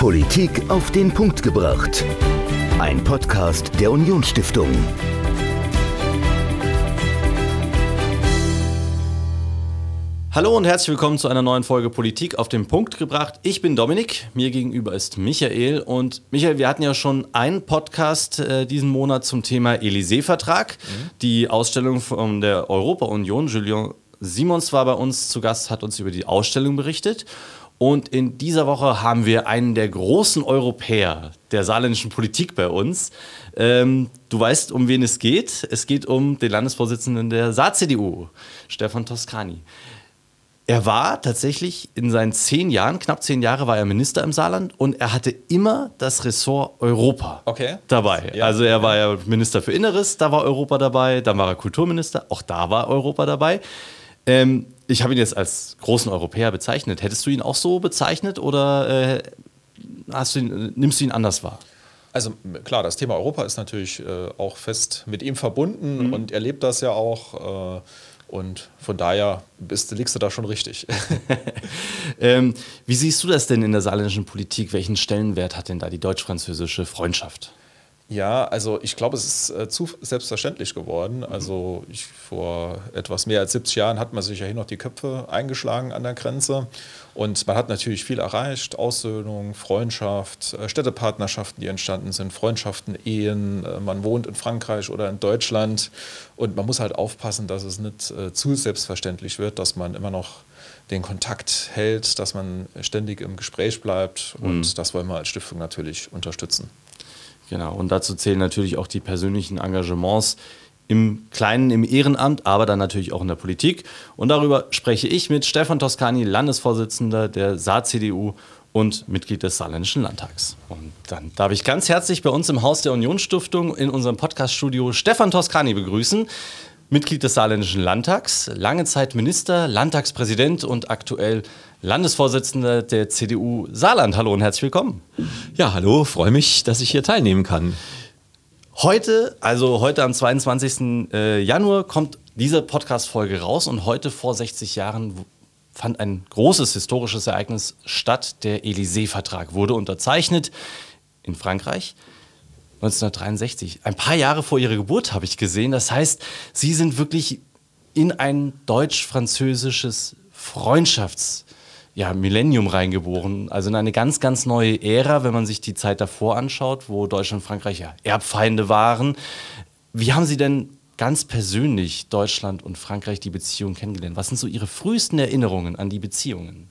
Politik auf den Punkt gebracht. Ein Podcast der Unionsstiftung. Hallo und herzlich willkommen zu einer neuen Folge Politik auf den Punkt gebracht. Ich bin Dominik, mir gegenüber ist Michael und Michael, wir hatten ja schon einen Podcast äh, diesen Monat zum Thema Élysée-Vertrag, mhm. die Ausstellung von der Europa-Union. Julien Simons war bei uns zu Gast, hat uns über die Ausstellung berichtet. Und in dieser Woche haben wir einen der großen Europäer der saarländischen Politik bei uns. Ähm, du weißt, um wen es geht. Es geht um den Landesvorsitzenden der Saar-CDU, Stefan Toscani. Er war tatsächlich in seinen zehn Jahren, knapp zehn Jahre war er Minister im Saarland und er hatte immer das Ressort Europa okay. dabei. Ja. Also er war ja Minister für Inneres, da war Europa dabei, dann war er Kulturminister, auch da war Europa dabei. Ähm, ich habe ihn jetzt als großen Europäer bezeichnet. Hättest du ihn auch so bezeichnet oder äh, du ihn, nimmst du ihn anders wahr? Also klar, das Thema Europa ist natürlich äh, auch fest mit ihm verbunden mhm. und er lebt das ja auch. Äh, und von daher bist, liegst du da schon richtig. ähm, wie siehst du das denn in der saarländischen Politik? Welchen Stellenwert hat denn da die deutsch-französische Freundschaft? Ja, also ich glaube, es ist äh, zu selbstverständlich geworden. Also ich, vor etwas mehr als 70 Jahren hat man sich ja hier noch die Köpfe eingeschlagen an der Grenze. Und man hat natürlich viel erreicht. Aussöhnung, Freundschaft, äh, Städtepartnerschaften, die entstanden sind, Freundschaften, Ehen. Äh, man wohnt in Frankreich oder in Deutschland. Und man muss halt aufpassen, dass es nicht äh, zu selbstverständlich wird, dass man immer noch den Kontakt hält, dass man ständig im Gespräch bleibt. Und mhm. das wollen wir als Stiftung natürlich unterstützen. Genau, und dazu zählen natürlich auch die persönlichen Engagements im Kleinen, im Ehrenamt, aber dann natürlich auch in der Politik. Und darüber spreche ich mit Stefan Toscani, Landesvorsitzender der Saar-CDU und Mitglied des Saarländischen Landtags. Und dann darf ich ganz herzlich bei uns im Haus der Unionsstiftung in unserem Podcaststudio Stefan Toscani begrüßen. Mitglied des Saarländischen Landtags, lange Zeit Minister, Landtagspräsident und aktuell Landesvorsitzender der CDU Saarland. Hallo und herzlich willkommen. Ja, hallo, freue mich, dass ich hier teilnehmen kann. Heute, also heute am 22. Äh, Januar, kommt diese Podcast-Folge raus und heute vor 60 Jahren fand ein großes historisches Ereignis statt. Der Élysée-Vertrag wurde unterzeichnet in Frankreich. 1963. Ein paar Jahre vor ihrer Geburt habe ich gesehen. Das heißt, sie sind wirklich in ein deutsch-französisches Freundschafts- ja, Millennium reingeboren. Also in eine ganz, ganz neue Ära, wenn man sich die Zeit davor anschaut, wo Deutschland und Frankreich ja Erbfeinde waren. Wie haben Sie denn ganz persönlich Deutschland und Frankreich die Beziehung kennengelernt? Was sind so Ihre frühesten Erinnerungen an die Beziehungen?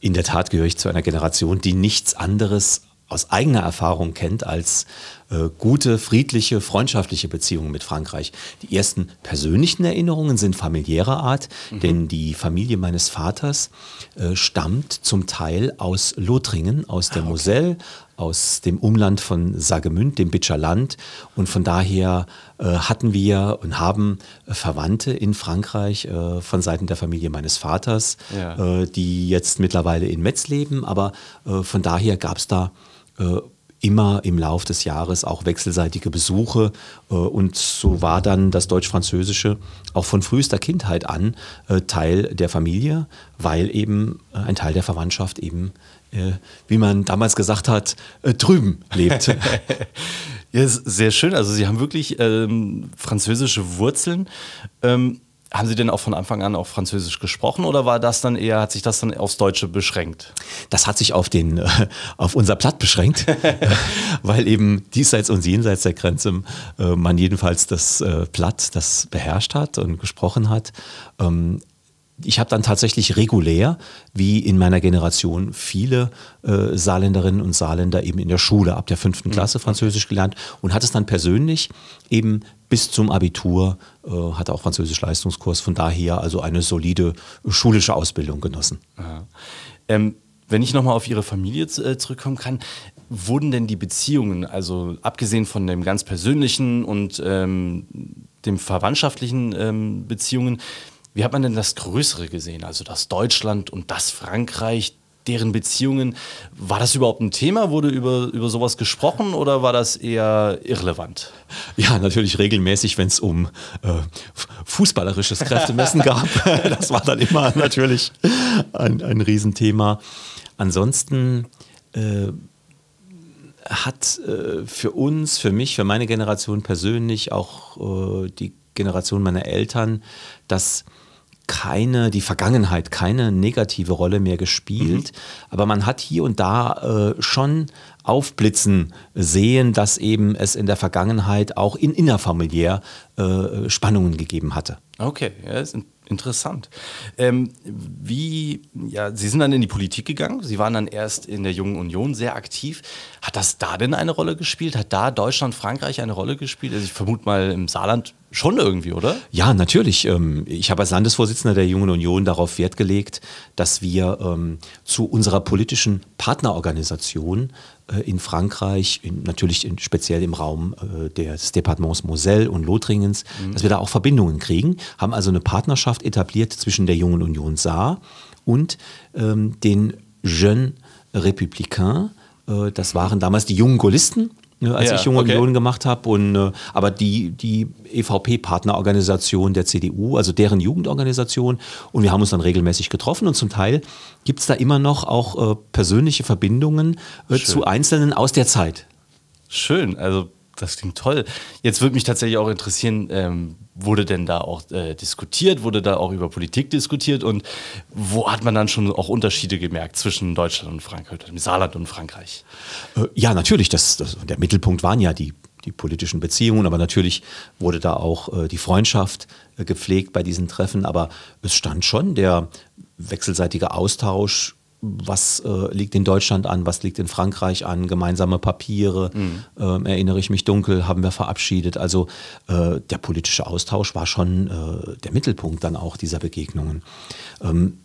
In der Tat gehöre ich zu einer Generation, die nichts anderes aus eigener Erfahrung kennt als äh, gute, friedliche, freundschaftliche Beziehungen mit Frankreich. Die ersten persönlichen Erinnerungen sind familiärer Art, mhm. denn die Familie meines Vaters äh, stammt zum Teil aus Lothringen, aus der ah, okay. Moselle, aus dem Umland von Sagemünd, dem Bitscher Land. Und von daher äh, hatten wir und haben äh, Verwandte in Frankreich äh, von Seiten der Familie meines Vaters, ja. Äh, die jetzt mittlerweile in Metz leben. Aber von daher gab es da äh, immer im Lauf des Jahres auch wechselseitige Besuche. Äh, und so war dann das Deutsch-Französische auch von frühester Kindheit an äh, Teil der Familie, weil eben ein Teil der Verwandtschaft eben, wie man damals gesagt hat, drüben lebt. ja, sehr schön. Also Sie haben wirklich ähm, französische Wurzeln. Ähm, haben Sie denn auch von Anfang an auf Französisch gesprochen oder war das dann eher, hat sich das dann aufs Deutsche beschränkt? Das hat sich auf den, äh, auf unser Platt beschränkt, weil eben diesseits und jenseits der Grenze äh, man jedenfalls das äh, Platt, das beherrscht hat und gesprochen hat. Ähm, ich habe dann tatsächlich regulär, wie in meiner Generation, viele äh, Saarländerinnen und Saarländer eben in der Schule ab der fünften mhm. Klasse Französisch gelernt und hat es dann persönlich eben bis zum Abitur, hatte auch Französisch-Leistungskurs, von daher also eine solide schulische Ausbildung genossen. Ähm, wenn ich nochmal auf Ihre Familie äh, zurückkommen kann, wurden denn die Beziehungen, also abgesehen von dem ganz persönlichen und ähm, dem verwandtschaftlichen ähm, Beziehungen, wie hat man denn das Größere gesehen? Also das Deutschland und das Frankreich, deren Beziehungen. War das überhaupt ein Thema? Wurde über, über sowas gesprochen oder war das eher irrelevant? Ja, natürlich regelmäßig, wenn es um äh, fußballerisches Kräftemessen gab. das war dann immer natürlich ein, ein Riesenthema. Ansonsten äh, hat äh, für uns, für mich, für meine Generation persönlich, auch äh, die Generation meiner Eltern, das keine, die Vergangenheit keine negative Rolle mehr gespielt. Mhm. Aber man hat hier und da äh, schon aufblitzen sehen, dass eben es in der Vergangenheit auch in innerfamiliär äh, Spannungen gegeben hatte. Okay, ja, ist interessant. Ähm, wie, ja, Sie sind dann in die Politik gegangen, Sie waren dann erst in der Jungen Union sehr aktiv. Hat das da denn eine Rolle gespielt? Hat da Deutschland, Frankreich eine Rolle gespielt? Also ich vermute mal im Saarland schon irgendwie, oder? Ja, natürlich. Ähm, ich habe als Landesvorsitzender der Jungen Union darauf Wert gelegt, dass wir ähm, zu unserer politischen Partnerorganisation äh, in Frankreich, natürlich speziell im Raum äh, des Departements Moselle und Lothringens, mhm. dass wir da auch Verbindungen kriegen, haben also eine Partnerschaft etabliert zwischen der Jungen Union Saar und ähm, den Jeunes Républicains. Äh, das waren damals die jungen Gaullisten, als ja, ich Junge okay. Union gemacht habe. Und, äh, aber die, die EVP-Partnerorganisation der CDU, also deren Jugendorganisation. Und wir haben uns dann regelmäßig getroffen und zum Teil gibt es da immer noch auch äh, persönliche Verbindungen äh, zu Einzelnen aus der Zeit. Schön, also das klingt toll. Jetzt würde mich tatsächlich auch interessieren, ähm, wurde denn da auch äh, diskutiert, wurde da auch über Politik diskutiert und wo hat man dann schon auch Unterschiede gemerkt zwischen Deutschland und Frankreich, Saarland und Frankreich? Äh, ja, natürlich. Das, das, der Mittelpunkt waren ja die, die politischen Beziehungen, aber natürlich wurde da auch äh, die Freundschaft äh, gepflegt bei diesen Treffen. Aber es stand schon der wechselseitige Austausch was äh, liegt in Deutschland an, was liegt in Frankreich an, gemeinsame Papiere, mhm. äh, erinnere ich mich dunkel, haben wir verabschiedet. Also äh, der politische Austausch war schon äh, der Mittelpunkt dann auch dieser Begegnungen. Ähm,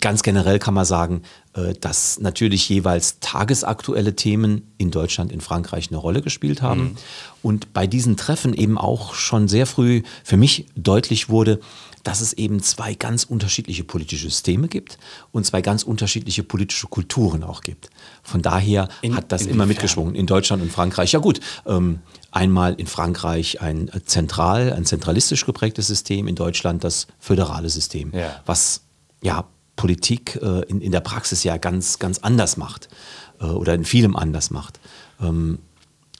ganz generell kann man sagen, äh, dass natürlich jeweils tagesaktuelle Themen in Deutschland, in Frankreich eine Rolle gespielt haben. Mhm. Und bei diesen Treffen eben auch schon sehr früh für mich deutlich wurde, dass es eben zwei ganz unterschiedliche politische Systeme gibt und zwei ganz unterschiedliche politische Kulturen auch gibt. Von daher in, hat das immer mitgeschwungen in Deutschland und Frankreich. Ja gut, ähm, einmal in Frankreich ein zentral, ein zentralistisch geprägtes System, in Deutschland das föderale System, ja. was ja Politik äh, in, in der Praxis ja ganz, ganz anders macht äh, oder in vielem anders macht. Ähm,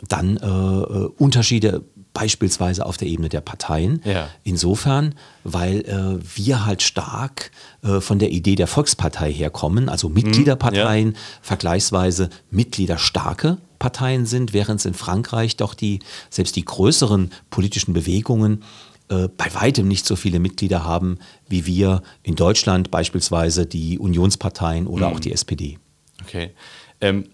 dann äh, äh Unterschiede beispielsweise auf der Ebene der Parteien. Ja. Insofern, weil äh, wir halt stark äh, von der Idee der Volkspartei herkommen, also Mitgliederparteien, ja. vergleichsweise mitgliederstarke Parteien sind, während es in Frankreich doch die, selbst die größeren politischen Bewegungen äh, bei weitem nicht so viele Mitglieder haben, wie wir in Deutschland beispielsweise die Unionsparteien oder mhm. auch die SPD. Okay. Ähm,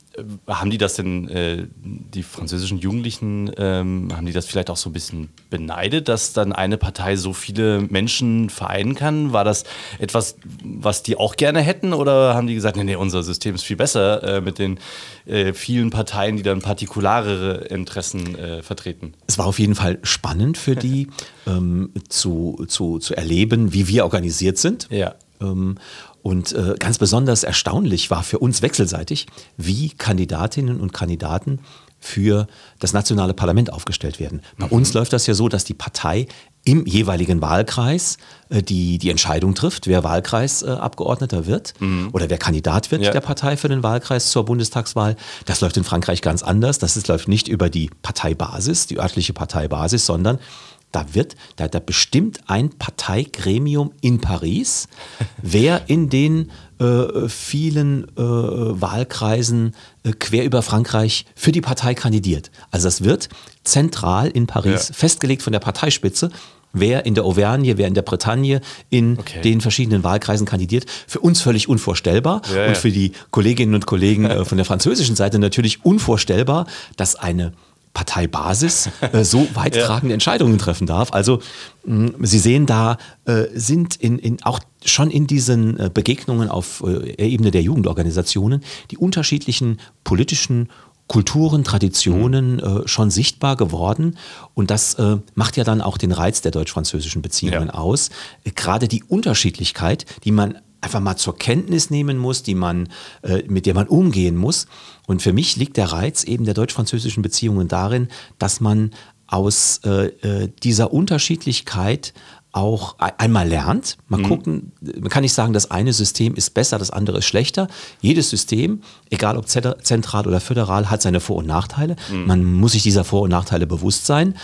haben die das denn, äh, die französischen Jugendlichen, ähm, haben die das vielleicht auch so ein bisschen beneidet, dass dann eine Partei so viele Menschen vereinen kann? War das etwas, was die auch gerne hätten oder haben die gesagt, nee, nee, unser System ist viel besser äh, mit den äh, vielen Parteien, die dann partikularere Interessen äh, vertreten? Es war auf jeden Fall spannend für die ähm, zu, zu, zu erleben, wie wir organisiert sind. Ja. Und äh, ganz besonders erstaunlich war für uns wechselseitig, wie Kandidatinnen und Kandidaten für das nationale Parlament aufgestellt werden. Bei mhm. uns läuft das ja so, dass die Partei im jeweiligen Wahlkreis äh, die, die Entscheidung trifft, wer Wahlkreisabgeordneter äh, wird mhm. oder wer Kandidat wird ja. der Partei für den Wahlkreis zur Bundestagswahl. Das läuft in Frankreich ganz anders. Das ist, läuft nicht über die Parteibasis, die örtliche Parteibasis, sondern da wird, da, da bestimmt ein Parteigremium in Paris, wer in den äh, vielen äh, Wahlkreisen äh, quer über Frankreich für die Partei kandidiert. Also das wird zentral in Paris ja. festgelegt von der Parteispitze wer in der Auvergne, wer in der Bretagne in okay. den verschiedenen Wahlkreisen kandidiert. Für uns völlig unvorstellbar ja, ja. und für die Kolleginnen und Kollegen äh, von der französischen Seite natürlich unvorstellbar, dass eine Parteibasis äh, so weittragende ja. Entscheidungen treffen darf. Also mh, Sie sehen, da äh, sind in, in, auch schon in diesen äh, Begegnungen auf äh, Ebene der Jugendorganisationen die unterschiedlichen politischen Kulturen, Traditionen mhm. schon sichtbar geworden. Und das äh, macht ja dann auch den Reiz der deutsch-französischen Beziehungen ja. aus. Gerade die Unterschiedlichkeit, die man einfach mal zur Kenntnis nehmen muss, die man, mit der man umgehen muss. Und für mich liegt der Reiz eben der deutsch-französischen Beziehungen darin, dass man aus äh, äh dieser Unterschiedlichkeit auch einmal lernt. Man mhm. gucken, man kann nicht sagen, das eine System ist besser, das andere ist schlechter. Jedes System, egal ob zentral oder föderal, hat seine Vor- und Nachteile. Mhm. Man muss sich dieser Vor- und Nachteile bewusst sein,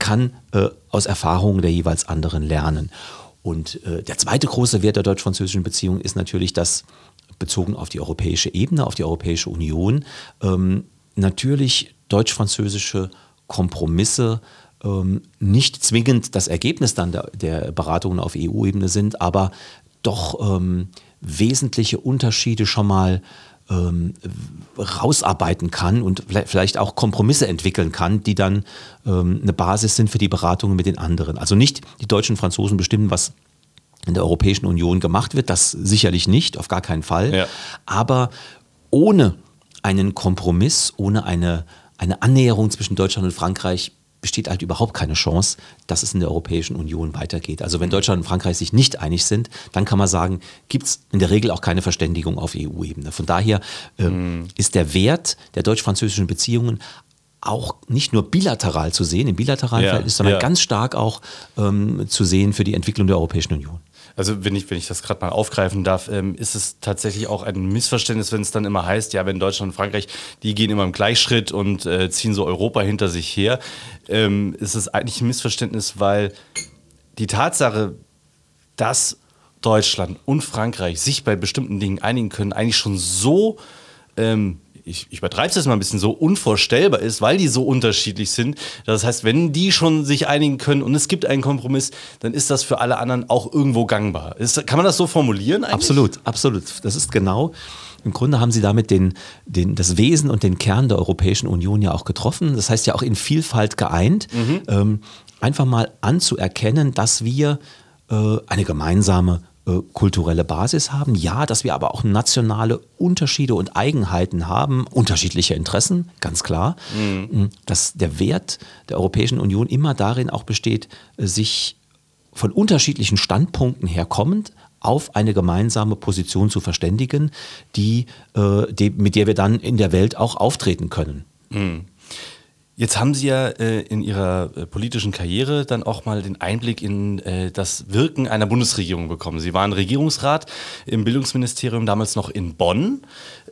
kann äh, aus Erfahrungen der jeweils anderen lernen. Und äh, der zweite große Wert der deutsch-französischen Beziehung ist natürlich, dass bezogen auf die europäische Ebene, auf die Europäische Union, ähm, natürlich deutsch-französische Kompromisse ähm, nicht zwingend das Ergebnis dann der, der Beratungen auf EU-Ebene sind, aber doch ähm, wesentliche Unterschiede schon mal ähm, rausarbeiten kann und vielleicht auch Kompromisse entwickeln kann, die dann ähm, eine Basis sind für die Beratungen mit den anderen. Also nicht die Deutschen Franzosen bestimmen, was in der Europäischen Union gemacht wird, das sicherlich nicht, auf gar keinen Fall. Ja. Aber ohne einen Kompromiss, ohne eine, eine Annäherung zwischen Deutschland und Frankreich besteht halt überhaupt keine Chance, dass es in der Europäischen Union weitergeht. Also wenn Deutschland und Frankreich sich nicht einig sind, dann kann man sagen, gibt es in der Regel auch keine Verständigung auf EU-Ebene. Von daher äh, mm. ist der Wert der deutsch-französischen Beziehungen auch nicht nur bilateral zu sehen, im bilateralen ja, Verhältnis, sondern ja. ganz stark auch ähm, zu sehen für die Entwicklung der Europäischen Union. Also wenn ich, wenn ich das gerade mal aufgreifen darf, ähm, ist es tatsächlich auch ein Missverständnis, wenn es dann immer heißt, ja, wenn Deutschland und Frankreich, die gehen immer im Gleichschritt und äh, ziehen so Europa hinter sich her. Ähm, ist es eigentlich ein Missverständnis, weil die Tatsache, dass Deutschland und Frankreich sich bei bestimmten Dingen einigen können, eigentlich schon so ähm, ich, ich übertreibe es jetzt mal ein bisschen so, unvorstellbar ist, weil die so unterschiedlich sind. Das heißt, wenn die schon sich einigen können und es gibt einen Kompromiss, dann ist das für alle anderen auch irgendwo gangbar. Ist, kann man das so formulieren eigentlich? Absolut, absolut. Das ist genau. Im Grunde haben sie damit den, den, das Wesen und den Kern der Europäischen Union ja auch getroffen. Das heißt ja auch in Vielfalt geeint. Mhm. Ähm, einfach mal anzuerkennen, dass wir äh, eine gemeinsame äh, kulturelle Basis haben. Ja, dass wir aber auch nationale Unterschiede und Eigenheiten haben, unterschiedliche Interessen, ganz klar. Mhm. mhm. Dass der Wert der Europäischen Union immer darin auch besteht, äh, sich von unterschiedlichen Standpunkten herkommend auf eine gemeinsame Position zu verständigen, die, äh, die, mit der wir dann in der Welt auch auftreten können. Mhm. Jetzt haben Sie ja äh, in Ihrer äh, politischen Karriere dann auch mal den Einblick in äh, das Wirken einer Bundesregierung bekommen. Sie waren Regierungsrat im Bildungsministerium, damals noch in Bonn,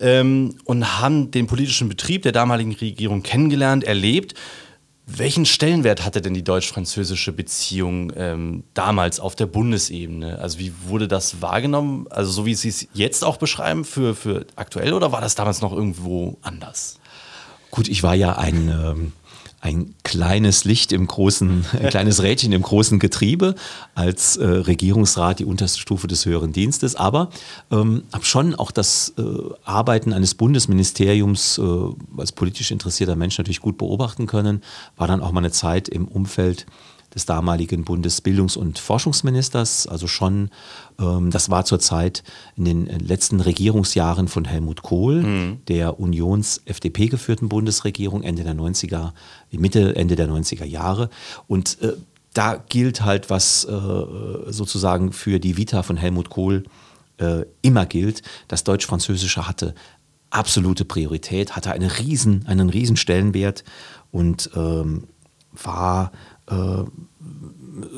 ähm, und haben den politischen Betrieb der damaligen Regierung kennengelernt, erlebt. Welchen Stellenwert hatte denn die deutsch-französische Beziehung ähm, damals auf der Bundesebene? Also wie wurde das wahrgenommen? Also so wie Sie es jetzt auch beschreiben für, für aktuell oder war das damals noch irgendwo anders? Gut, ich war ja ein, ähm, ein kleines Licht im großen, ein kleines Rädchen im großen Getriebe als äh, Regierungsrat, die unterste Stufe des höheren Dienstes, aber ähm, habe schon auch das äh, Arbeiten eines Bundesministeriums äh, als politisch interessierter Mensch natürlich gut beobachten können. War dann auch mal eine Zeit im Umfeld des damaligen Bundesbildungs- und Forschungsministers, also schon, ähm, das war zur Zeit in den letzten Regierungsjahren von Helmut Kohl, mhm. der Unions-FDP geführten Bundesregierung Ende der 90er, Mitte, Ende der 90er Jahre. Und äh, da gilt halt, was äh, sozusagen für die Vita von Helmut Kohl äh, immer gilt, das Deutsch-Französische hatte absolute Priorität, hatte eine riesen, einen riesen Stellenwert und ähm, war äh,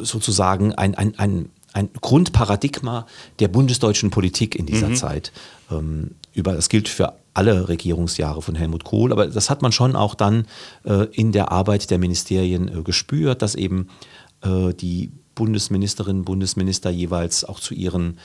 sozusagen ein, ein, ein, ein Grundparadigma der bundesdeutschen Politik in dieser mhm. Zeit. Ähm, über, das gilt für alle Regierungsjahre von Helmut Kohl, aber das hat man schon auch dann äh, in der Arbeit der Ministerien äh, gespürt, dass eben äh, die Bundesministerinnen und Bundesminister jeweils auch zu ihren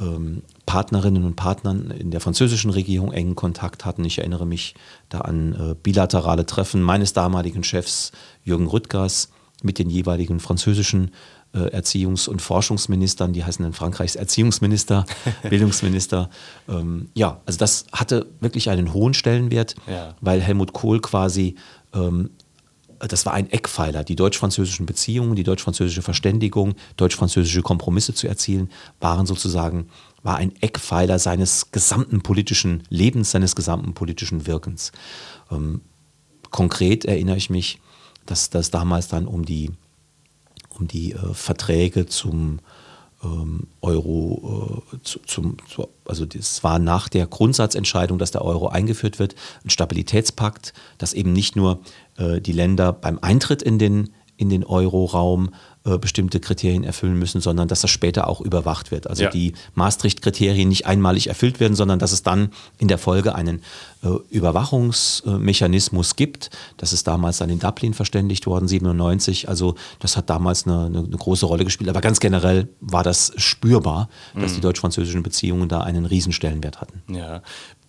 ähm, Partnerinnen und Partnern in der französischen Regierung engen Kontakt hatten. Ich erinnere mich da an äh, bilaterale Treffen meines damaligen Chefs Jürgen Rüttgers mit den jeweiligen französischen äh, Erziehungs- und Forschungsministern, die heißen in Frankreichs Erziehungsminister, Bildungsminister. Ähm, ja, also das hatte wirklich einen hohen Stellenwert, ja. weil Helmut Kohl quasi, ähm, das war ein Eckpfeiler, die deutsch-französischen Beziehungen, die deutsch-französische Verständigung, deutsch-französische Kompromisse zu erzielen, waren sozusagen, war ein Eckpfeiler seines gesamten politischen Lebens, seines gesamten politischen Wirkens. Ähm, konkret erinnere ich mich, dass das damals dann um die, um die äh, Verträge zum ähm, Euro, äh, zu, zum, zu, also das war nach der Grundsatzentscheidung, dass der Euro eingeführt wird, ein Stabilitätspakt, dass eben nicht nur äh, die Länder beim Eintritt in den, in den Euro-Raum äh, bestimmte Kriterien erfüllen müssen, sondern dass das später auch überwacht wird. Also Ja. die Maastricht-Kriterien nicht einmalig erfüllt werden, sondern dass es dann in der Folge einen äh, Überwachungsmechanismus gibt. Das ist damals dann in Dublin verständigt worden, 97. Also das hat damals eine, eine, eine große Rolle gespielt. Aber ganz generell war das spürbar, dass die deutsch-französischen Beziehungen da einen Riesenstellenwert hatten. Ja.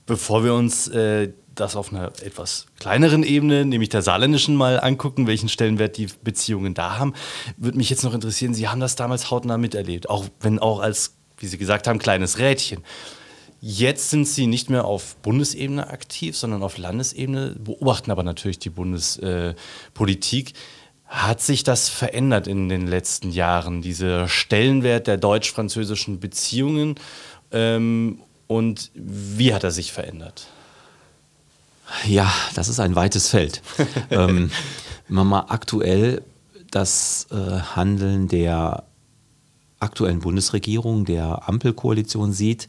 Bevor wir uns äh, das auf einer etwas kleineren Ebene, nämlich der saarländischen, mal angucken, welchen Stellenwert die Beziehungen da haben, würde mich jetzt noch interessieren, Sie haben das damals hautnah miterlebt, auch wenn auch als, wie Sie gesagt haben, kleines Rädchen. Jetzt sind Sie nicht mehr auf Bundesebene aktiv, sondern auf Landesebene, beobachten aber natürlich die Bundespolitik. Hat sich das verändert in den letzten Jahren, dieser Stellenwert der deutsch-französischen Beziehungen? Ähm, und wie hat er sich verändert? Ja, das ist ein weites Feld. ähm, wenn man mal aktuell das äh, Handeln der aktuellen Bundesregierung, der Ampelkoalition sieht,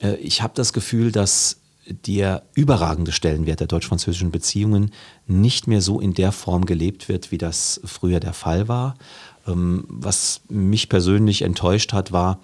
äh, ich habe das Gefühl, dass der überragende Stellenwert der deutsch-französischen Beziehungen nicht mehr so in der Form gelebt wird, wie das früher der Fall war. Ähm, was mich persönlich enttäuscht hat, war,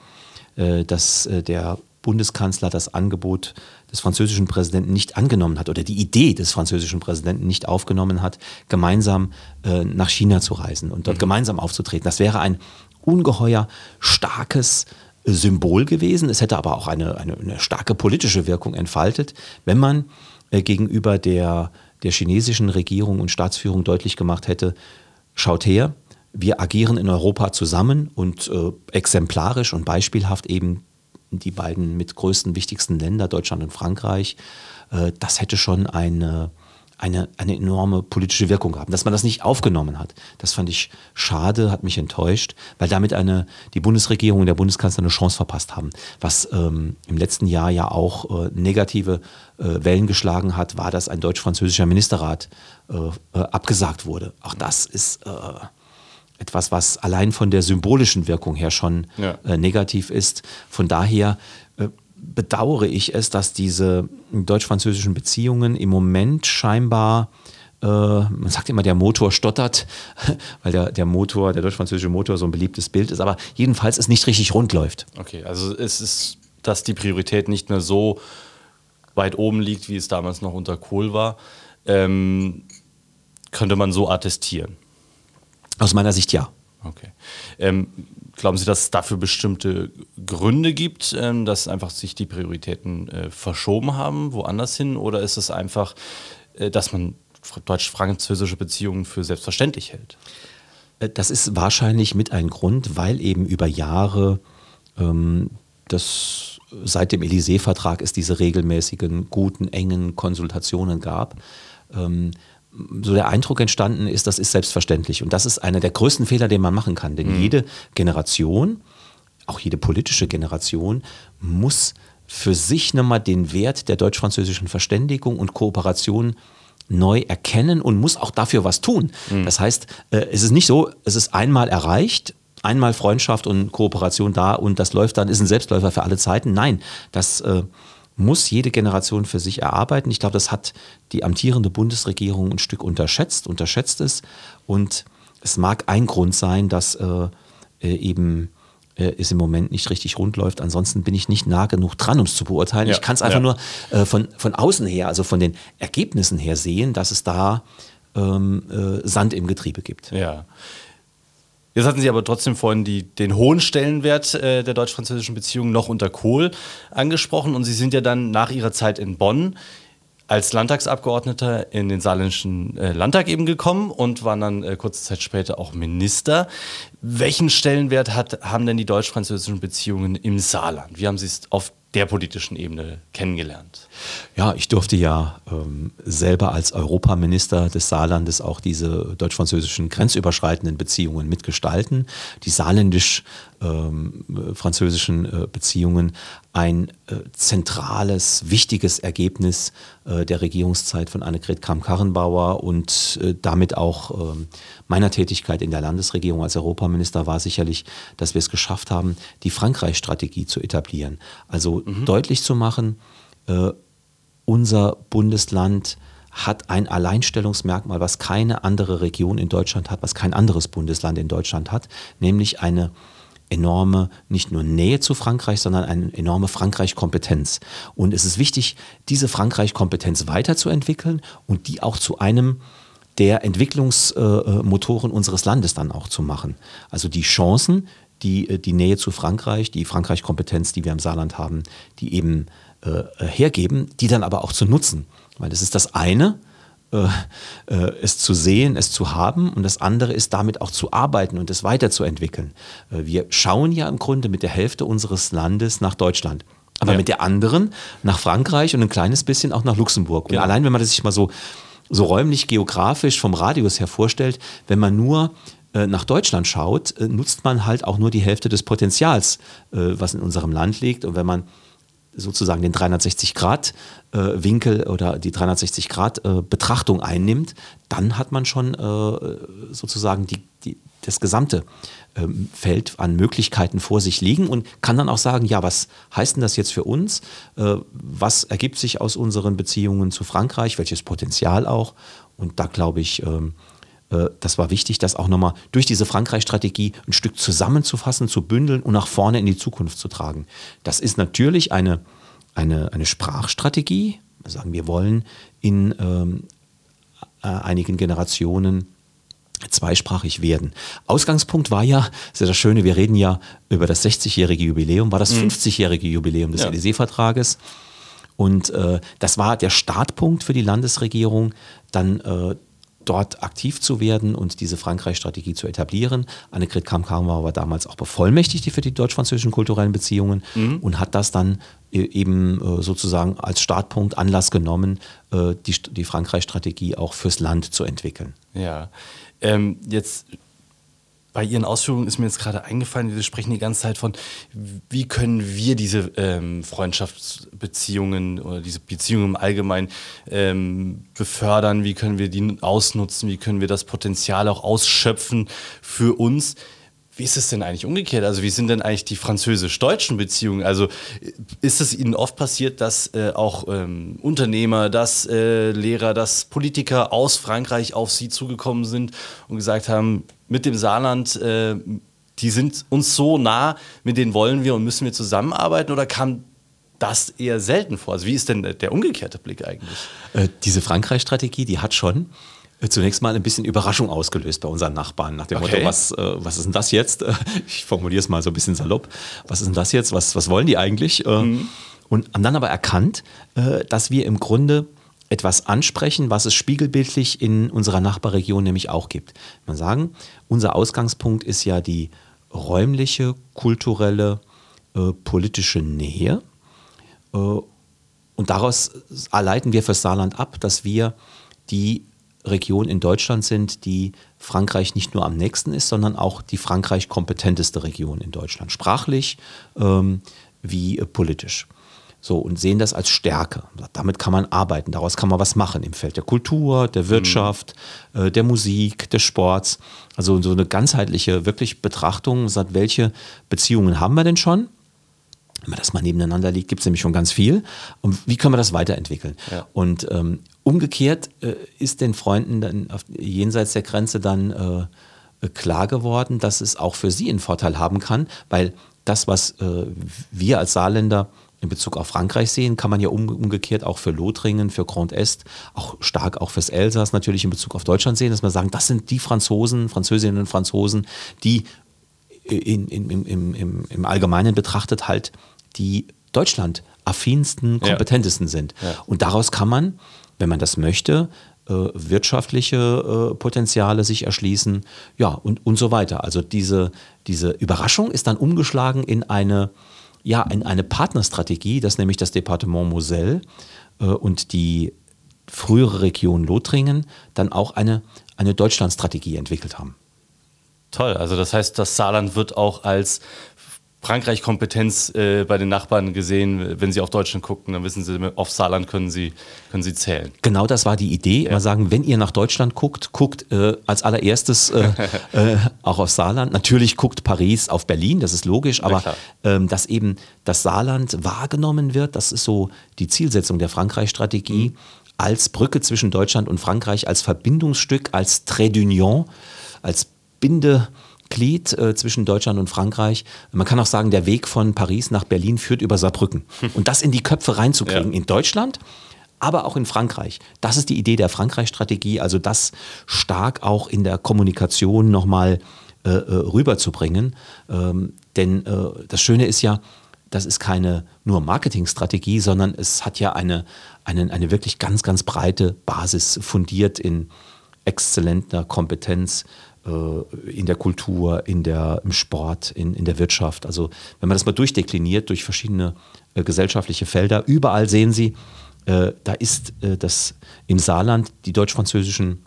äh, dass äh, der Bundeskanzler das Angebot des französischen Präsidenten nicht angenommen hat oder die Idee des französischen Präsidenten nicht aufgenommen hat, gemeinsam äh, nach China zu reisen und dort gemeinsam aufzutreten. Das wäre ein ungeheuer starkes äh, Symbol gewesen. Es hätte aber auch eine, eine, eine starke politische Wirkung entfaltet, wenn man äh, gegenüber der, der chinesischen Regierung und Staatsführung deutlich gemacht hätte, schaut her, wir agieren in Europa zusammen und äh, exemplarisch und beispielhaft eben die beiden mit größten, wichtigsten Länder, Deutschland und Frankreich, äh, das hätte schon eine, eine, eine enorme politische Wirkung gehabt. Dass man das nicht aufgenommen hat, das fand ich schade, hat mich enttäuscht, weil damit eine, die Bundesregierung und der Bundeskanzler eine Chance verpasst haben. Was ähm, im letzten Jahr ja auch äh, negative äh, Wellen geschlagen hat, war, dass ein deutsch-französischer Ministerrat äh, äh, abgesagt wurde. Auch das ist äh, etwas, was allein von der symbolischen Wirkung her schon Ja. äh, negativ ist. Von daher äh, bedauere ich es, dass diese deutsch-französischen Beziehungen im Moment scheinbar, äh, man sagt immer, der Motor stottert, weil der, der Motor, der deutsch-französische Motor so ein beliebtes Bild ist, aber jedenfalls es nicht richtig rund läuft. Okay, also es ist, dass die Priorität nicht mehr so weit oben liegt, wie es damals noch unter Kohl war, ähm, könnte man so attestieren. Aus meiner Sicht ja. Okay. Ähm, glauben Sie, dass es dafür bestimmte Gründe gibt, ähm, dass einfach sich die Prioritäten äh, verschoben haben, woanders hin? Oder ist es einfach, äh, dass man fr- deutsch-französische Beziehungen für selbstverständlich hält? Äh, Das ist wahrscheinlich mit ein Grund, weil eben über Jahre ähm, das seit dem Élysée-Vertrag es diese regelmäßigen, guten, engen Konsultationen gab. Ähm, so der Eindruck entstanden ist, das ist selbstverständlich. Und das ist einer der größten Fehler, den man machen kann. Denn jede Generation, auch jede politische Generation, muss für sich nochmal den Wert der deutsch-französischen Verständigung und Kooperation neu erkennen und muss auch dafür was tun. Das heißt, äh, es ist nicht so, es ist einmal erreicht, einmal Freundschaft und Kooperation da und das läuft dann, ist ein Selbstläufer für alle Zeiten. Nein, das äh, muss jede Generation für sich erarbeiten. Ich glaube, das hat die amtierende Bundesregierung ein Stück unterschätzt, unterschätzt es. Und es mag ein Grund sein, dass äh, äh, eben äh, es im Moment nicht richtig rund läuft. Ansonsten bin ich nicht nah genug dran, um es zu beurteilen. Ja, Ich kann es einfach ja. nur äh, von, von außen her, also von den Ergebnissen her sehen, dass es da ähm, äh, Sand im Getriebe gibt. Ja. Jetzt hatten Sie aber trotzdem vorhin die, den hohen Stellenwert äh, der deutsch-französischen Beziehungen noch unter Kohl angesprochen und Sie sind ja dann nach Ihrer Zeit in Bonn als Landtagsabgeordneter in den saarländischen äh, Landtag eben gekommen und waren dann äh, kurze Zeit später auch Minister. Welchen Stellenwert hat, haben denn die deutsch-französischen Beziehungen im Saarland? Wie haben Sie es auf der politischen Ebene kennengelernt? Ja, ich durfte ja ähm, selber als Europaminister des Saarlandes auch diese deutsch-französischen grenzüberschreitenden Beziehungen mitgestalten. Die saarländisch-französischen äh, Beziehungen ein äh, zentrales, wichtiges Ergebnis äh, der Regierungszeit von Annegret Kramp-Karrenbauer und äh, damit auch ähm, meiner Tätigkeit in der Landesregierung als Europaminister war sicherlich, dass wir es geschafft haben, die Frankreich-Strategie zu etablieren. Also deutlich zu machen, äh, unser Bundesland hat ein Alleinstellungsmerkmal, was keine andere Region in Deutschland hat, was kein anderes Bundesland in Deutschland hat, nämlich eine enorme, nicht nur Nähe zu Frankreich, sondern eine enorme Frankreich-Kompetenz. Und es ist wichtig, diese Frankreich-Kompetenz weiterzuentwickeln und die auch zu einem der Entwicklungsmotoren unseres Landes dann auch zu machen. Also die Chancen, die äh, die Nähe zu Frankreich, die Frankreich-Kompetenz, die wir im Saarland haben, die eben äh, hergeben, die dann aber auch zu nutzen. Weil es ist das eine, äh, äh, es zu sehen, es zu haben und das andere ist damit auch zu arbeiten und es weiterzuentwickeln. Äh, wir schauen ja im Grunde mit der Hälfte unseres Landes nach Deutschland. Aber ja. mit der anderen nach Frankreich und ein kleines bisschen auch nach Luxemburg. Und ja. allein, wenn man das sich mal so, so räumlich, geografisch vom Radius her vorstellt, wenn man nur äh, nach Deutschland schaut, äh, nutzt man halt auch nur die Hälfte des Potenzials, äh, was in unserem Land liegt. Und wenn man sozusagen den 360-Grad-Winkel oder die 360-Grad-Betrachtung einnimmt, dann hat man schon sozusagen die, die, das gesamte ähm, Feld an Möglichkeiten vor sich liegen und kann dann auch sagen, ja, was heißt denn das jetzt für uns? Was ergibt sich aus unseren Beziehungen zu Frankreich? Welches Potenzial auch? Und da glaube ich, ähm, äh, das war wichtig, das auch nochmal durch diese Frankreich-Strategie ein Stück zusammenzufassen, zu bündeln und nach vorne in die Zukunft zu tragen. Das ist natürlich eine, eine, eine Sprachstrategie. Wir sagen, wir wollen in ähm, äh, einigen Generationen zweisprachig werden. Ausgangspunkt war ja, das ist ja das Schöne, wir reden ja über das 60-jährige Jubiläum, war das mhm. 50-jährige Jubiläum des ja. Élysée-Vertrages. Und äh, das war der Startpunkt für die Landesregierung, dann äh, dort aktiv zu werden und diese Frankreich-Strategie zu etablieren. Annegret Kamm-Karren war damals auch Bevollmächtigte für die deutsch-französischen kulturellen Beziehungen mhm. und hat das dann äh, eben äh, sozusagen als Startpunkt Anlass genommen, äh, die, die Frankreich-Strategie auch fürs Land zu entwickeln. Ja, ähm, jetzt bei Ihren Ausführungen ist mir jetzt gerade eingefallen, wir sprechen die ganze Zeit von, wie können wir diese ähm, Freundschaftsbeziehungen oder diese Beziehungen im Allgemeinen ähm, befördern, wie können wir die ausnutzen, wie können wir das Potenzial auch ausschöpfen für uns. Wie ist es denn eigentlich umgekehrt? Also wie sind denn eigentlich die französisch-deutschen Beziehungen? Also ist es Ihnen oft passiert, dass äh, auch ähm, Unternehmer, dass äh, Lehrer, dass Politiker aus Frankreich auf Sie zugekommen sind und gesagt haben, mit dem Saarland, äh, die sind uns so nah, mit denen wollen wir und müssen wir zusammenarbeiten? Oder kam das eher selten vor? Also wie ist denn der umgekehrte Blick eigentlich? Äh, diese Frankreich-Strategie, die hat schon äh, zunächst mal ein bisschen Überraschung ausgelöst bei unseren Nachbarn nach dem okay. Motto, was, äh, was ist denn das jetzt? Ich formuliere es mal so ein bisschen salopp. Was ist denn das jetzt? Was, was wollen die eigentlich? Äh, mhm. Und haben dann aber erkannt, äh, dass wir im Grunde etwas ansprechen, was es spiegelbildlich in unserer Nachbarregion nämlich auch gibt. Man sagen, unser Ausgangspunkt ist ja die räumliche, kulturelle, äh, politische Nähe. Äh, und daraus erleiten wir fürs Saarland ab, dass wir die Region in Deutschland sind, die Frankreich nicht nur am nächsten ist, sondern auch die Frankreich kompetenteste Region in Deutschland, sprachlich ähm, wie äh, politisch. So, und sehen das als Stärke. Damit kann man arbeiten, daraus kann man was machen im Feld der Kultur, der Wirtschaft, mhm. äh, der Musik, des Sports. Also so eine ganzheitliche wirklich Betrachtung, sagt, welche Beziehungen haben wir denn schon? Wenn man das mal nebeneinander liegt, gibt es nämlich schon ganz viel. Und wie können wir das weiterentwickeln? Ja. Und ähm, umgekehrt äh, ist den Freunden dann auf, jenseits der Grenze dann äh, klar geworden, dass es auch für sie einen Vorteil haben kann, weil das, was äh, wir als Saarländer in Bezug auf Frankreich sehen, kann man ja umgekehrt auch für Lothringen, für Grand Est, auch stark auch fürs Elsass natürlich in Bezug auf Deutschland sehen, dass man sagen, das sind die Franzosen, Französinnen und Franzosen, die in, in, im, im, im Allgemeinen betrachtet halt die Deutschland affinsten, kompetentesten ja. sind. Ja. Und daraus kann man, wenn man das möchte, äh, wirtschaftliche äh, Potenziale sich erschließen, ja, und, und so weiter. Also diese, diese Überraschung ist dann umgeschlagen in eine ja, in eine Partnerstrategie, dass nämlich das Departement Moselle äh, und die frühere Region Lothringen dann auch eine, eine Deutschlandstrategie entwickelt haben. Toll, also das heißt, das Saarland wird auch als Frankreich-Kompetenz äh, bei den Nachbarn gesehen. Wenn sie auf Deutschland gucken, dann wissen sie, auf Saarland können sie, können sie zählen. Genau das war die Idee. Ja. Mal sagen, wenn ihr nach Deutschland guckt, guckt äh, als allererstes äh, äh auch auf Saarland. Natürlich guckt Paris auf Berlin, das ist logisch, aber ähm, dass eben das Saarland wahrgenommen wird, das ist so die Zielsetzung der Frankreich-Strategie. Mhm als Brücke zwischen Deutschland und Frankreich, als Verbindungsstück, als Trait d'Union, als Bindeglied äh, zwischen Deutschland und Frankreich. Man kann auch sagen, der Weg von Paris nach Berlin führt über Saarbrücken. Und das in die Köpfe reinzukriegen Ja. in Deutschland, aber auch in Frankreich. Das ist die Idee der Frankreich-Strategie, also das stark auch in der Kommunikation nochmal äh, äh, rüberzubringen. Ähm, denn äh, das Schöne ist ja, das ist keine nur Marketingstrategie, sondern es hat ja eine, eine, eine wirklich ganz, ganz breite Basis fundiert in exzellenter Kompetenz in der Kultur, in der, im Sport, in, in der Wirtschaft. Also wenn man das mal durchdekliniert durch verschiedene äh, gesellschaftliche Felder, überall sehen Sie, äh, da ist äh, das im Saarland die deutsch-französischen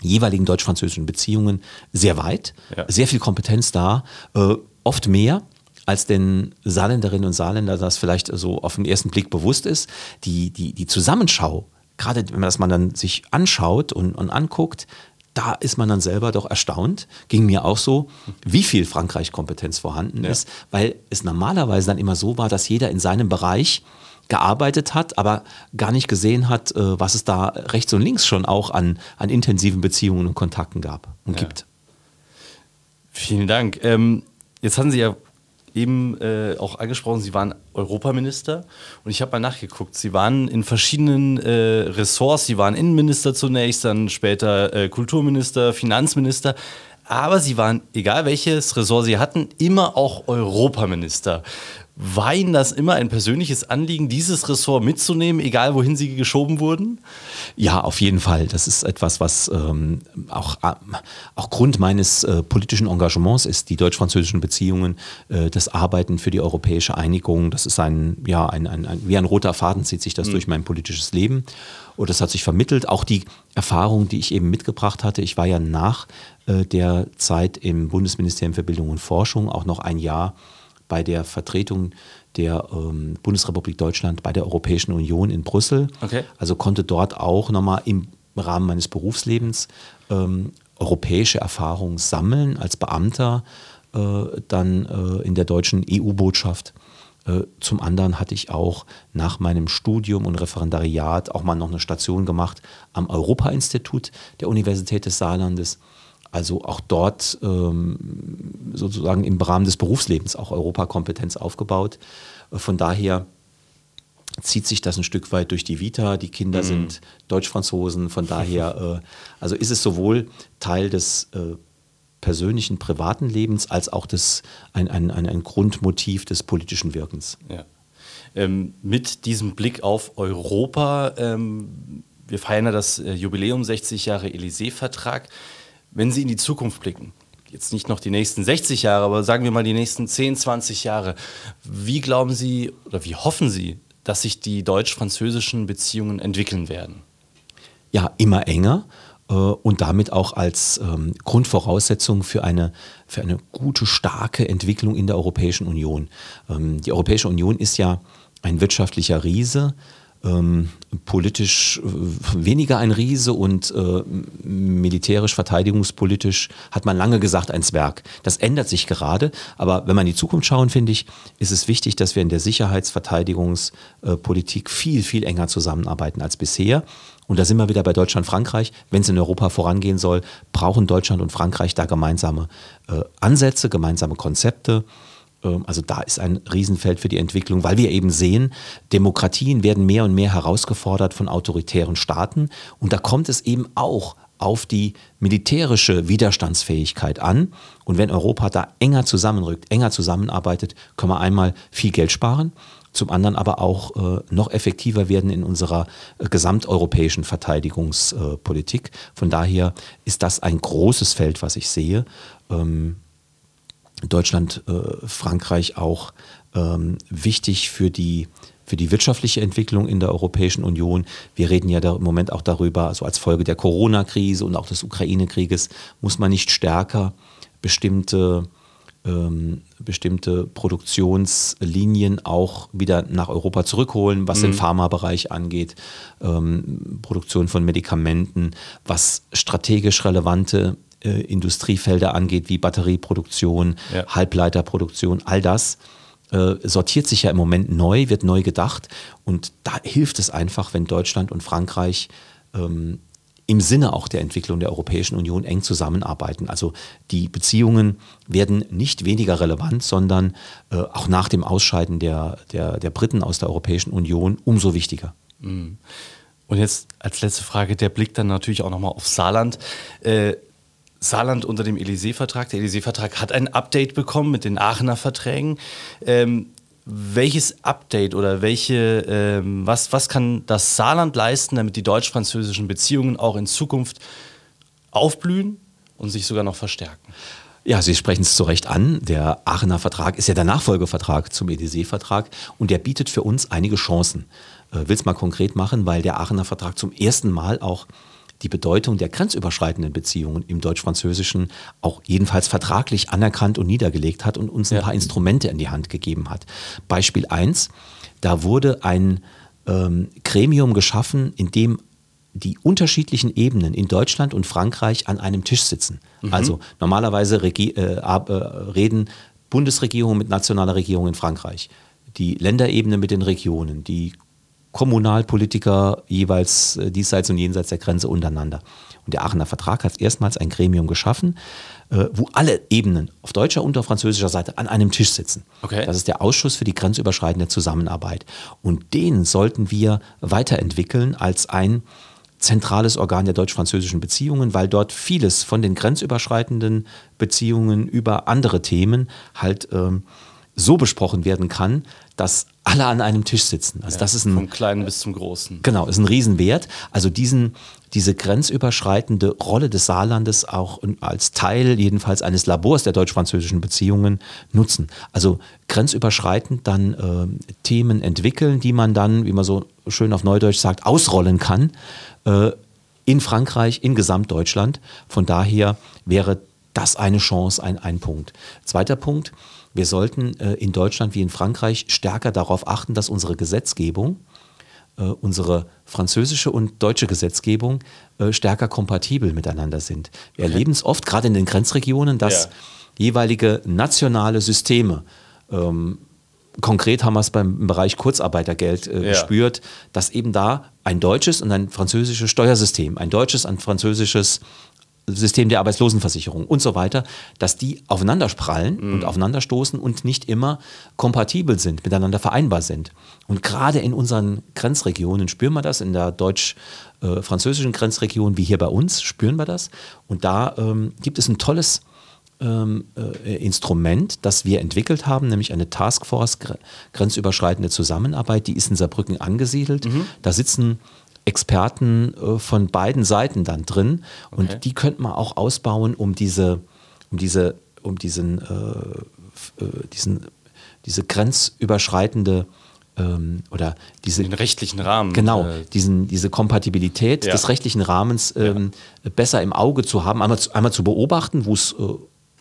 jeweiligen deutsch-französischen Beziehungen sehr weit, Ja. sehr viel Kompetenz da, äh, oft mehr als den Saarländerinnen und Saarländer das vielleicht so auf den ersten Blick bewusst ist. Die, die, die Zusammenschau, gerade wenn man das mal dann sich anschaut und, und anguckt, da ist man dann selber doch erstaunt, ging mir auch so, wie viel Frankreich-Kompetenz vorhanden ist, weil es normalerweise dann immer so war, dass jeder in seinem Bereich gearbeitet hat, aber gar nicht gesehen hat, äh, was es da rechts und links schon auch an, an intensiven Beziehungen und Kontakten gab und gibt. Vielen Dank. Ähm, jetzt hatten Sie ja eben äh, auch angesprochen, Sie waren Europaminister und ich habe mal nachgeguckt. Sie waren in verschiedenen äh, Ressorts. Sie waren Innenminister zunächst, dann später äh, Kulturminister, Finanzminister. Aber Sie waren, egal welches Ressort Sie hatten, immer auch Europaminister. War Ihnen das immer ein persönliches Anliegen, dieses Ressort mitzunehmen, egal wohin Sie geschoben wurden? Ja, auf jeden Fall. Das ist etwas, was ähm, auch, ähm, auch Grund meines äh, politischen Engagements ist, die deutsch-französischen Beziehungen, äh, das Arbeiten für die europäische Einigung. Das ist ein, ja, ein, ein, ein, wie ein roter Faden zieht sich das durch mein politisches Leben. Und das hat sich vermittelt. Auch die Erfahrung, die ich eben mitgebracht hatte. Ich war ja nach äh, der Zeit im Bundesministerium für Bildung und Forschung auch noch ein Jahr bei der Vertretung der ähm, Bundesrepublik Deutschland bei der Europäischen Union in Brüssel. Okay. Also konnte dort auch nochmal im Rahmen meines Berufslebens ähm, europäische Erfahrungen sammeln als Beamter, äh, dann äh, in der deutschen EU-Botschaft. Äh, zum anderen hatte ich auch nach meinem Studium und Referendariat auch mal noch eine Station gemacht am Europa-Institut der Universität des Saarlandes. Also auch dort ähm, sozusagen im Rahmen des Berufslebens auch Europakompetenz aufgebaut. Äh, Von daher zieht sich das ein Stück weit durch die Vita. Die Kinder sind Deutsch-Franzosen, von daher, äh, also ist es sowohl Teil des äh, persönlichen, privaten Lebens als auch des, ein, ein, ein, ein Grundmotiv des politischen Wirkens. Ja. Ähm, mit diesem Blick auf Europa, ähm, wir feiern ja das äh, Jubiläum 60 Jahre Élysée-Vertrag. Wenn Sie in die Zukunft blicken, jetzt nicht noch die nächsten 60 Jahre, aber sagen wir mal die nächsten 10, 20 Jahre, wie glauben Sie oder wie hoffen Sie, dass sich die deutsch-französischen Beziehungen entwickeln werden? ja, immer enger äh, und damit auch als ähm, Grundvoraussetzung für eine, für eine gute, starke Entwicklung in der Europäischen Union. Ähm, die Europäische Union ist ja ein wirtschaftlicher Riese, ähm, politisch äh, weniger ein Riese und äh, militärisch, verteidigungspolitisch hat man lange gesagt ein Zwerg. Das ändert sich gerade, aber wenn man in die Zukunft schauen, finde ich, ist es wichtig, dass wir in der Sicherheits-, Verteidigungspolitik viel, viel enger zusammenarbeiten als bisher. Und da sind wir wieder bei Deutschland, Frankreich. Wenn es in Europa vorangehen soll, brauchen Deutschland und Frankreich da gemeinsame äh, Ansätze, gemeinsame Konzepte. Ähm, Also da ist ein Riesenfeld für die Entwicklung, weil wir eben sehen, Demokratien werden mehr und mehr herausgefordert von autoritären Staaten. Und da kommt es eben auch auf die militärische Widerstandsfähigkeit an. Und wenn Europa da enger zusammenrückt, enger zusammenarbeitet, können wir einmal viel Geld sparen, zum anderen aber auch äh, noch effektiver werden in unserer äh, gesamteuropäischen Verteidigungspolitik. Von daher ist das ein großes Feld, was ich sehe. Ähm, Deutschland, äh, Frankreich auch ähm, wichtig für die, für die wirtschaftliche Entwicklung in der Europäischen Union. Wir reden ja da im Moment auch darüber, also als Folge der Corona-Krise und auch des Ukraine-Krieges muss man nicht stärker bestimmte, ähm, bestimmte Produktionslinien auch wieder nach Europa zurückholen, was den Pharmabereich angeht, ähm, Produktion von Medikamenten, was strategisch relevante äh, Industriefelder angeht, wie Batterieproduktion, Ja. Halbleiterproduktion, all das äh, sortiert sich ja im Moment neu, wird neu gedacht. Und da hilft es einfach, wenn Deutschland und Frankreich ähm, im Sinne auch der Entwicklung der Europäischen Union eng zusammenarbeiten. Also die Beziehungen werden nicht weniger relevant, sondern äh, auch nach dem Ausscheiden der, der, der Briten aus der Europäischen Union umso wichtiger. Mhm. Und jetzt als letzte Frage der Blick dann natürlich auch nochmal auf Saarland. Äh, Saarland unter dem Élysée-Vertrag. Der Élysée-Vertrag hat ein Update bekommen mit den Aachener Verträgen. Ähm, welches Update oder welche, ähm, was, was kann das Saarland leisten, damit die deutsch-französischen Beziehungen auch in Zukunft aufblühen und sich sogar noch verstärken? Ja, Sie sprechen es zu Recht an. Der Aachener Vertrag ist ja der Nachfolgevertrag zum Élysée-Vertrag und der bietet für uns einige Chancen. Äh, Will es mal konkret machen, weil der Aachener Vertrag zum ersten Mal auch die Bedeutung der grenzüberschreitenden Beziehungen im Deutsch-Französischen auch jedenfalls vertraglich anerkannt und niedergelegt hat und uns ein ja. paar Instrumente in die Hand gegeben hat. Beispiel 1, da wurde ein ähm, Gremium geschaffen, in dem die unterschiedlichen Ebenen in Deutschland und Frankreich an einem Tisch sitzen. Mhm. Also normalerweise regi äh, äh, reden Bundesregierungen mit nationaler Regierung in Frankreich, die Länderebene mit den Regionen, die Kommunalpolitiker jeweils äh, diesseits und jenseits der Grenze untereinander. Und der Aachener Vertrag hat erstmals ein Gremium geschaffen, äh, wo alle Ebenen auf deutscher und auf französischer Seite an einem Tisch sitzen. Okay. Das ist der Ausschuss für die grenzüberschreitende Zusammenarbeit. Und den sollten wir weiterentwickeln als ein zentrales Organ der deutsch-französischen Beziehungen, weil dort vieles von den grenzüberschreitenden Beziehungen über andere Themen halt ähm, so besprochen werden kann, dass alle an einem Tisch sitzen. Also ja, das ist ein, vom Kleinen bis zum Großen. Genau, ist ein Riesenwert. Also diesen, diese grenzüberschreitende Rolle des Saarlandes auch als Teil jedenfalls eines Labors der deutsch-französischen Beziehungen nutzen. Also grenzüberschreitend dann äh, Themen entwickeln, die man dann, wie man so schön auf Neudeutsch sagt, ausrollen kann äh, in Frankreich, in Gesamtdeutschland. Von daher wäre das eine Chance, ein, ein Punkt. Zweiter Punkt, wir sollten äh, in Deutschland wie in Frankreich stärker darauf achten, dass unsere Gesetzgebung, äh, unsere französische und deutsche Gesetzgebung äh, stärker kompatibel miteinander sind. Wir okay. erleben es oft, gerade in den Grenzregionen, dass ja. jeweilige nationale Systeme ähm, Konkret haben wir es beim Bereich Kurzarbeitergeld äh, ja. gespürt, dass eben da ein deutsches und ein französisches Steuersystem, ein deutsches und ein französisches System der Arbeitslosenversicherung und so weiter, dass die aufeinander sprallen mhm. und aufeinanderstoßen und nicht immer kompatibel sind, miteinander vereinbar sind. Und gerade in unseren Grenzregionen spüren wir das, in der deutsch-französischen Grenzregion wie hier bei uns spüren wir das. Und da ähm, gibt es ein tolles ähm, äh, Instrument, das wir entwickelt haben, nämlich eine Taskforce grenzüberschreitende Zusammenarbeit, die ist in Saarbrücken angesiedelt. Mhm. Da sitzen Experten äh, von beiden Seiten dann drin. Und okay. die könnte man auch ausbauen, um diese, um diese, um diesen, äh, äh, diesen, diese grenzüberschreitende ähm, oder diese, den rechtlichen Rahmen. Genau, äh, diesen, diese Kompatibilität ja. des rechtlichen Rahmens ähm, ja. besser im Auge zu haben, einmal, einmal zu beobachten, wo es äh,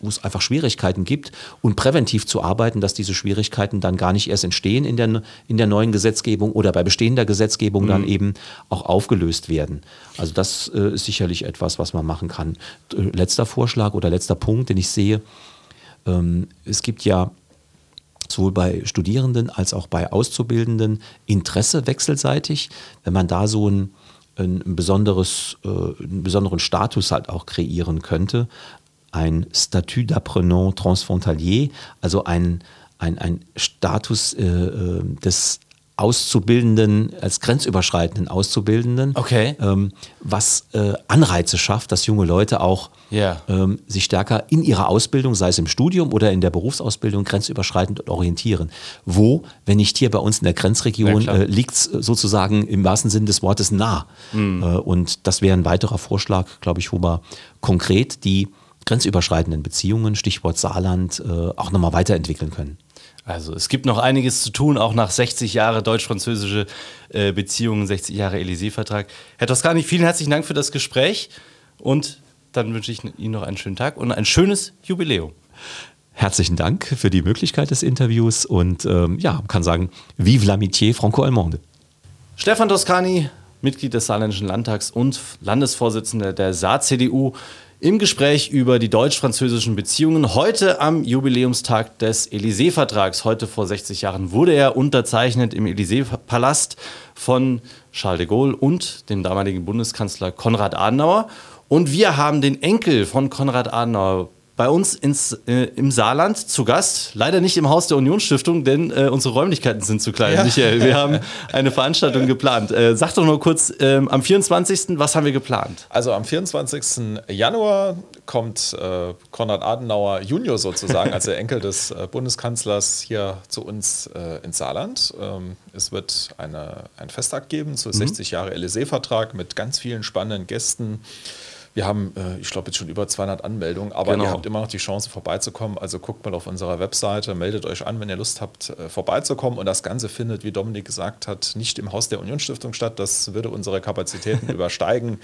wo es einfach Schwierigkeiten gibt und präventiv zu arbeiten, dass diese Schwierigkeiten dann gar nicht erst entstehen in der, in der neuen Gesetzgebung oder bei bestehender Gesetzgebung mhm. dann eben auch aufgelöst werden. Also das äh, ist sicherlich etwas, was man machen kann. Äh, letzter Vorschlag oder letzter Punkt, den ich sehe, ähm, es gibt ja sowohl bei Studierenden als auch bei Auszubildenden Interesse wechselseitig, wenn man da so ein ein, besonderes, äh, einen besonderen Status halt auch kreieren könnte ein Statut d'apprenant transfrontalier, also ein, ein, ein Status äh, äh, des Auszubildenden, als grenzüberschreitenden Auszubildenden, okay. ähm, was äh, Anreize schafft, dass junge Leute auch yeah. ähm, sich stärker in ihrer Ausbildung, sei es im Studium oder in der Berufsausbildung, grenzüberschreitend orientieren. Wo, wenn nicht hier bei uns in der Grenzregion, ja, äh, liegt es sozusagen im wahrsten Sinne des Wortes nah. Mhm. Äh, und das wäre ein weiterer Vorschlag, glaube ich, wir konkret die grenzüberschreitenden Beziehungen, Stichwort Saarland, äh, auch nochmal weiterentwickeln können. Also es gibt noch einiges zu tun, auch nach 60 Jahre deutsch-französische äh, Beziehungen, 60 Jahre Élysée-Vertrag. Herr Toscani, vielen herzlichen Dank für das Gespräch und dann wünsche ich Ihnen noch einen schönen Tag und ein schönes Jubiläum. Herzlichen Dank für die Möglichkeit des Interviews und ähm, ja, kann sagen, vive l'amitié franco-allemande. Stefan Toscani, Mitglied des Saarländischen Landtags und Landesvorsitzender der Saar-CDU. Im Gespräch über die deutsch-französischen Beziehungen. Heute am Jubiläumstag des Élysée-Vertrags, heute vor 60 Jahren, wurde er unterzeichnet im Élysée-Palast von Charles de Gaulle und dem damaligen Bundeskanzler Konrad Adenauer. Und wir haben den Enkel von Konrad Adenauer bei uns ins, äh, im Saarland zu Gast. Leider nicht im Haus der Unionsstiftung, denn äh, unsere Räumlichkeiten sind zu klein. Ja. Michael, wir haben eine Veranstaltung geplant. Äh, sag doch nur kurz, ähm, am 24. was haben wir geplant? Also am 24. Januar kommt äh, Konrad Adenauer Junior sozusagen, als der Enkel des äh, Bundeskanzlers hier zu uns äh, ins Saarland. Ähm, es wird eine, ein Festakt geben zu 60 mhm. Jahre Élysée-Vertrag mit ganz vielen spannenden Gästen. Wir haben, äh, ich glaube, jetzt schon über 200 Anmeldungen, aber genau. ihr habt immer noch die Chance vorbeizukommen. Also guckt mal auf unserer Webseite, meldet euch an, wenn ihr Lust habt, äh, vorbeizukommen. Und das Ganze findet, wie Dominik gesagt hat, nicht im Haus der Unionsstiftung statt. Das würde unsere Kapazitäten übersteigen.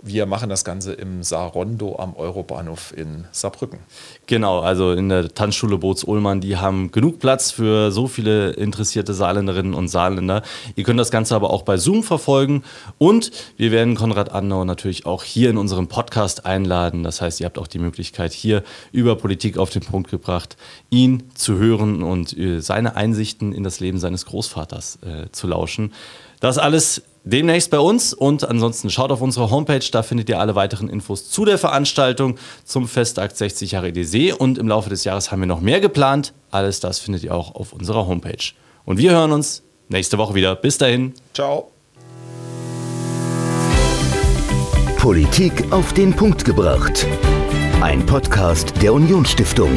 Wir machen das Ganze im Sarondo am Eurobahnhof in Saarbrücken. Genau, also in der Tanzschule Boots-Ullmann, die haben genug Platz für so viele interessierte Saarländerinnen und Saarländer. Ihr könnt das Ganze aber auch bei Zoom verfolgen und wir werden Konrad Annau natürlich auch hier in unserem Podcast einladen. Das heißt, ihr habt auch die Möglichkeit, hier über Politik auf den Punkt gebracht, ihn zu hören und äh, seine Einsichten in das Leben seines Großvaters äh, zu lauschen. Das alles demnächst bei uns und ansonsten schaut auf unsere Homepage, da findet ihr alle weiteren Infos zu der Veranstaltung zum Festakt 60 Jahre EDC und im Laufe des Jahres haben wir noch mehr geplant. Alles das findet ihr auch auf unserer Homepage. Und wir hören uns nächste Woche wieder. Bis dahin. Ciao. Politik auf den Punkt gebracht. Ein Podcast der Unionsstiftung.